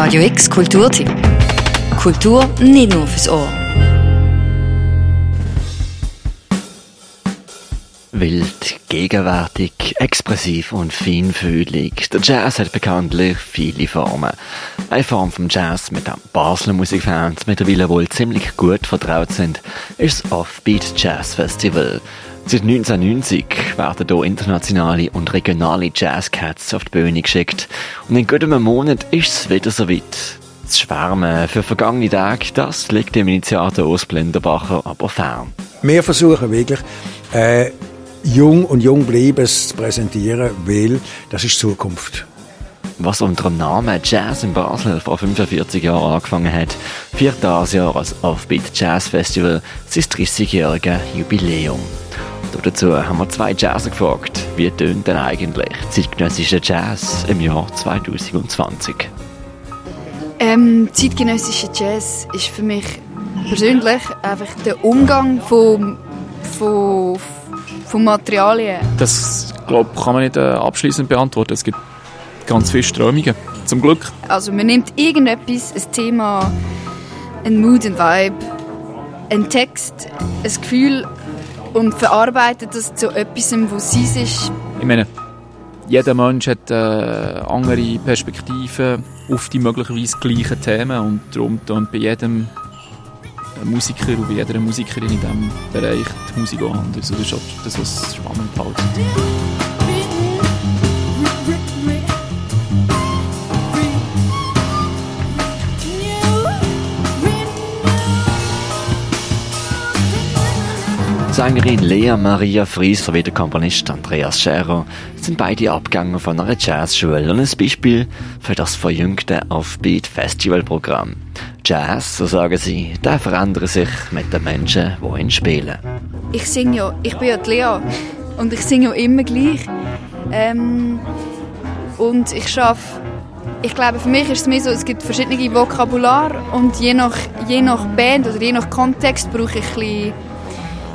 Radio X Kulturtipp. Kultur nicht nur fürs Ohr. Wild, gegenwärtig, expressiv und feinfühlig. Der Jazz hat bekanntlich viele Formen. Eine Form vom Jazz, mit der Basler Musikfans mittlerweile wohl ziemlich gut vertraut sind, ist das Offbeat Jazz Festival. Seit 1990 werden hier internationale und regionale Jazzcats auf die Bühne geschickt. Und in gut einem Monat ist es wieder soweit. Das Schwärmen für vergangene Tage, das liegt dem Initiator Urs Blinderbacher aber fern. Wir versuchen wirklich, äh, jung und jung bleiben zu präsentieren, weil das ist Zukunft. Was unter dem Namen Jazz in Basel vor 45 Jahren angefangen hat, feiert das Jahr als Offbeat Jazz Festival sein 30-jähriges Jubiläum. Und dazu haben wir zwei Jazzer gefragt, wie tönt denn eigentlich zeitgenössischer Jazz im Jahr 2020? Ähm, zeitgenössischer Jazz ist für mich persönlich einfach der Umgang von, von, von Materialien. Das glaub, kann man nicht äh, abschließend beantworten. Es gibt ganz viele Strömungen. Zum Glück. Also man nimmt irgendetwas, ein Thema, ein Mood, ein Vibe, einen Text, ein Gefühl und verarbeitet das zu etwas, was es ist. Ich meine, jeder Mensch hat äh, andere Perspektiven auf die möglicherweise gleichen Themen und darum tun bei jedem Musiker und bei jeder Musikerin in diesem Bereich die Musik auch anders. Das ist auch das, was spannend hält. Sängerin Lea Maria Fries sowie der Komponist Andreas Scherer sind beide Abgänger von einer Jazzschule und ein Beispiel für das verjüngte Offbeat Festivalprogramm. Jazz, so sagen sie, der verändert sich mit den Menschen, die ihn spielen. Ich singe ja, ich bin ja die Lea und ich singe ja immer gleich. Ähm, und ich schaffe, ich glaube für mich ist es mehr so, es gibt verschiedene Vokabular und je nach, je nach Band oder je nach Kontext brauche ich ein bisschen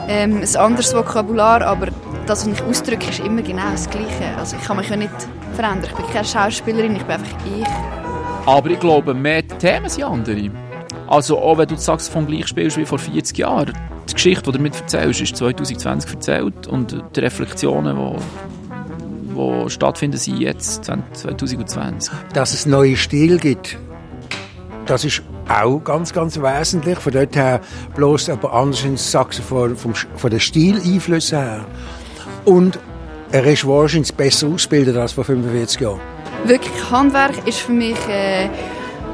ähm, ein anderes Vokabular, aber das, was ich ausdrücke, ist immer genau das Gleiche. Also ich kann mich ja nicht verändern. Ich bin keine Schauspielerin, ich bin einfach ich. Aber ich glaube, mehr die Themen sind andere. Also auch wenn du das Saxophon gleich spielst wie vor 40 Jahren, die Geschichte, die du damit erzählst, ist 2020 erzählt und die Reflexionen, die, die stattfinden, sind jetzt 2020. Dass es neue Stil gibt, das ist auch ganz, ganz wesentlich. Von dort her bloß aber anders ins Saxophon vom, von den Stileinflüssen her. Und er ist wahrscheinlich besser ausgebildet als vor 45 Jahren. Wirklich, Handwerk ist für mich... Äh,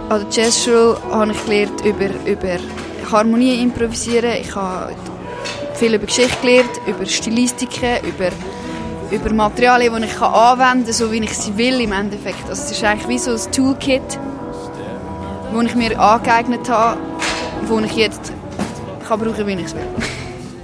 an der Jazzschule habe ich gelernt über, über Harmonie improvisieren. Ich habe viel über Geschichte gelernt, über Stilistiken, über, über Materialien, die ich anwenden kann, so wie ich sie will im Endeffekt. Also es ist eigentlich wie so ein Toolkit, das ich mir angeeignet habe, das ich jetzt kann brauchen, wie ich es will.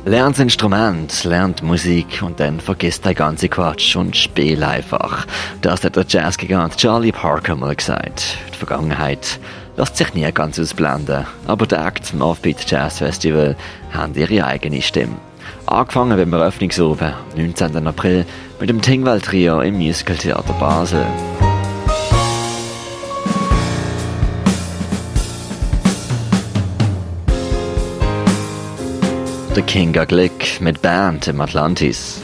Lernt das Instrument, lernt Musik und dann vergisst der ganze Quatsch und spiel einfach. Das hat der Jazzgigant Charlie Parker mal gesagt. Die Vergangenheit lässt sich nie ganz ausblenden, aber die Acts zum Offbeat Jazz Festival haben ihre eigene Stimme. Angefangen beim Eröffnungsoben, 19. April, mit dem Tingwell Trio im Musical Theater Basel. Kinga Glick mit Band im Atlantis.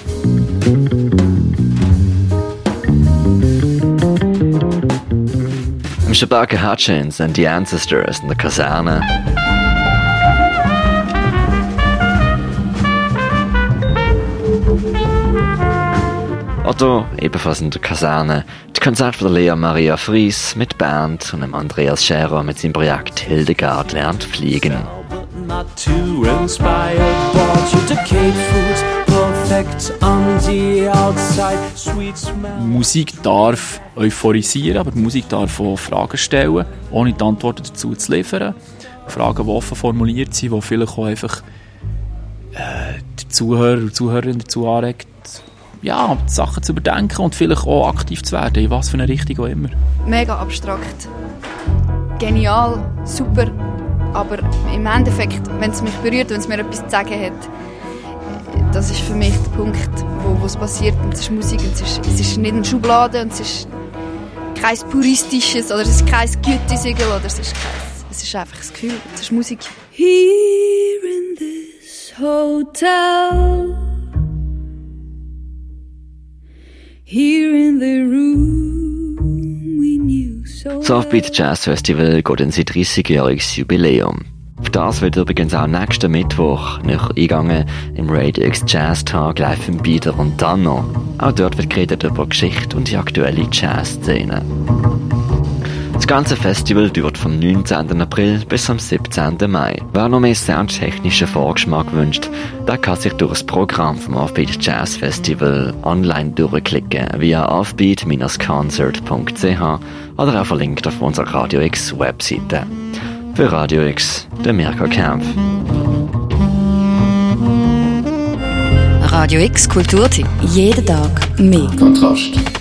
Im Shabaka Hutchins and the Ancestors in der Kaserne. Otto, ebenfalls in der Kaserne, das Konzert von der Lea Maria Fries mit Band und dem Andreas Scherer mit seinem Projekt Hildegard lernt fliegen. Not too inspired. Bought you decayed foods, perfect on the outside, sweet smell. Musik darf euphorisieren, aber die Musik darf auch Fragen stellen, ohne die Antworten dazu zu liefern. Fragen, die offen formuliert sind, die vielleicht auch einfach äh, die Zuhörer und Zuhörerinnen dazu anregt, ja, Sachen zu überdenken und vielleicht auch aktiv zu werden, in was für eine Richtung auch immer. Mega abstrakt. Genial, super. Aber im Endeffekt, wenn es mich berührt, wenn es mir etwas zu sagen hat, das ist für mich der Punkt, wo es passiert. Und es ist Musik, und es ist, es ist nicht eine Schublade und es ist kein puristisches oder es ist kein Gütesiegel oder es ist kein, es ist einfach das Gefühl, es ist Musik. Here in this hotel Here in the room Das Offbeat Jazz Festival geht in sein 30-jähriges Jubiläum. Auf das wird übrigens auch nächsten Mittwoch noch eingegangen im Radio X Jazz Tag live im Bieder und dann noch. Auch dort wird geredet über Geschichte und die aktuelle Jazzszene. Das ganze Festival dauert vom 19. April bis am 17. Mai. Wer noch mehr soundtechnischen Vorgeschmack wünscht, der kann sich durch das Programm vom Offbeat Jazz Festival online durchklicken via offbeat-concert.ch oder auch verlinkt auf unserer Radio X Webseite. Für Radio X, der Mirko Kempf. Radio X Kulturtipp. Jeden Tag mehr. Kontrast.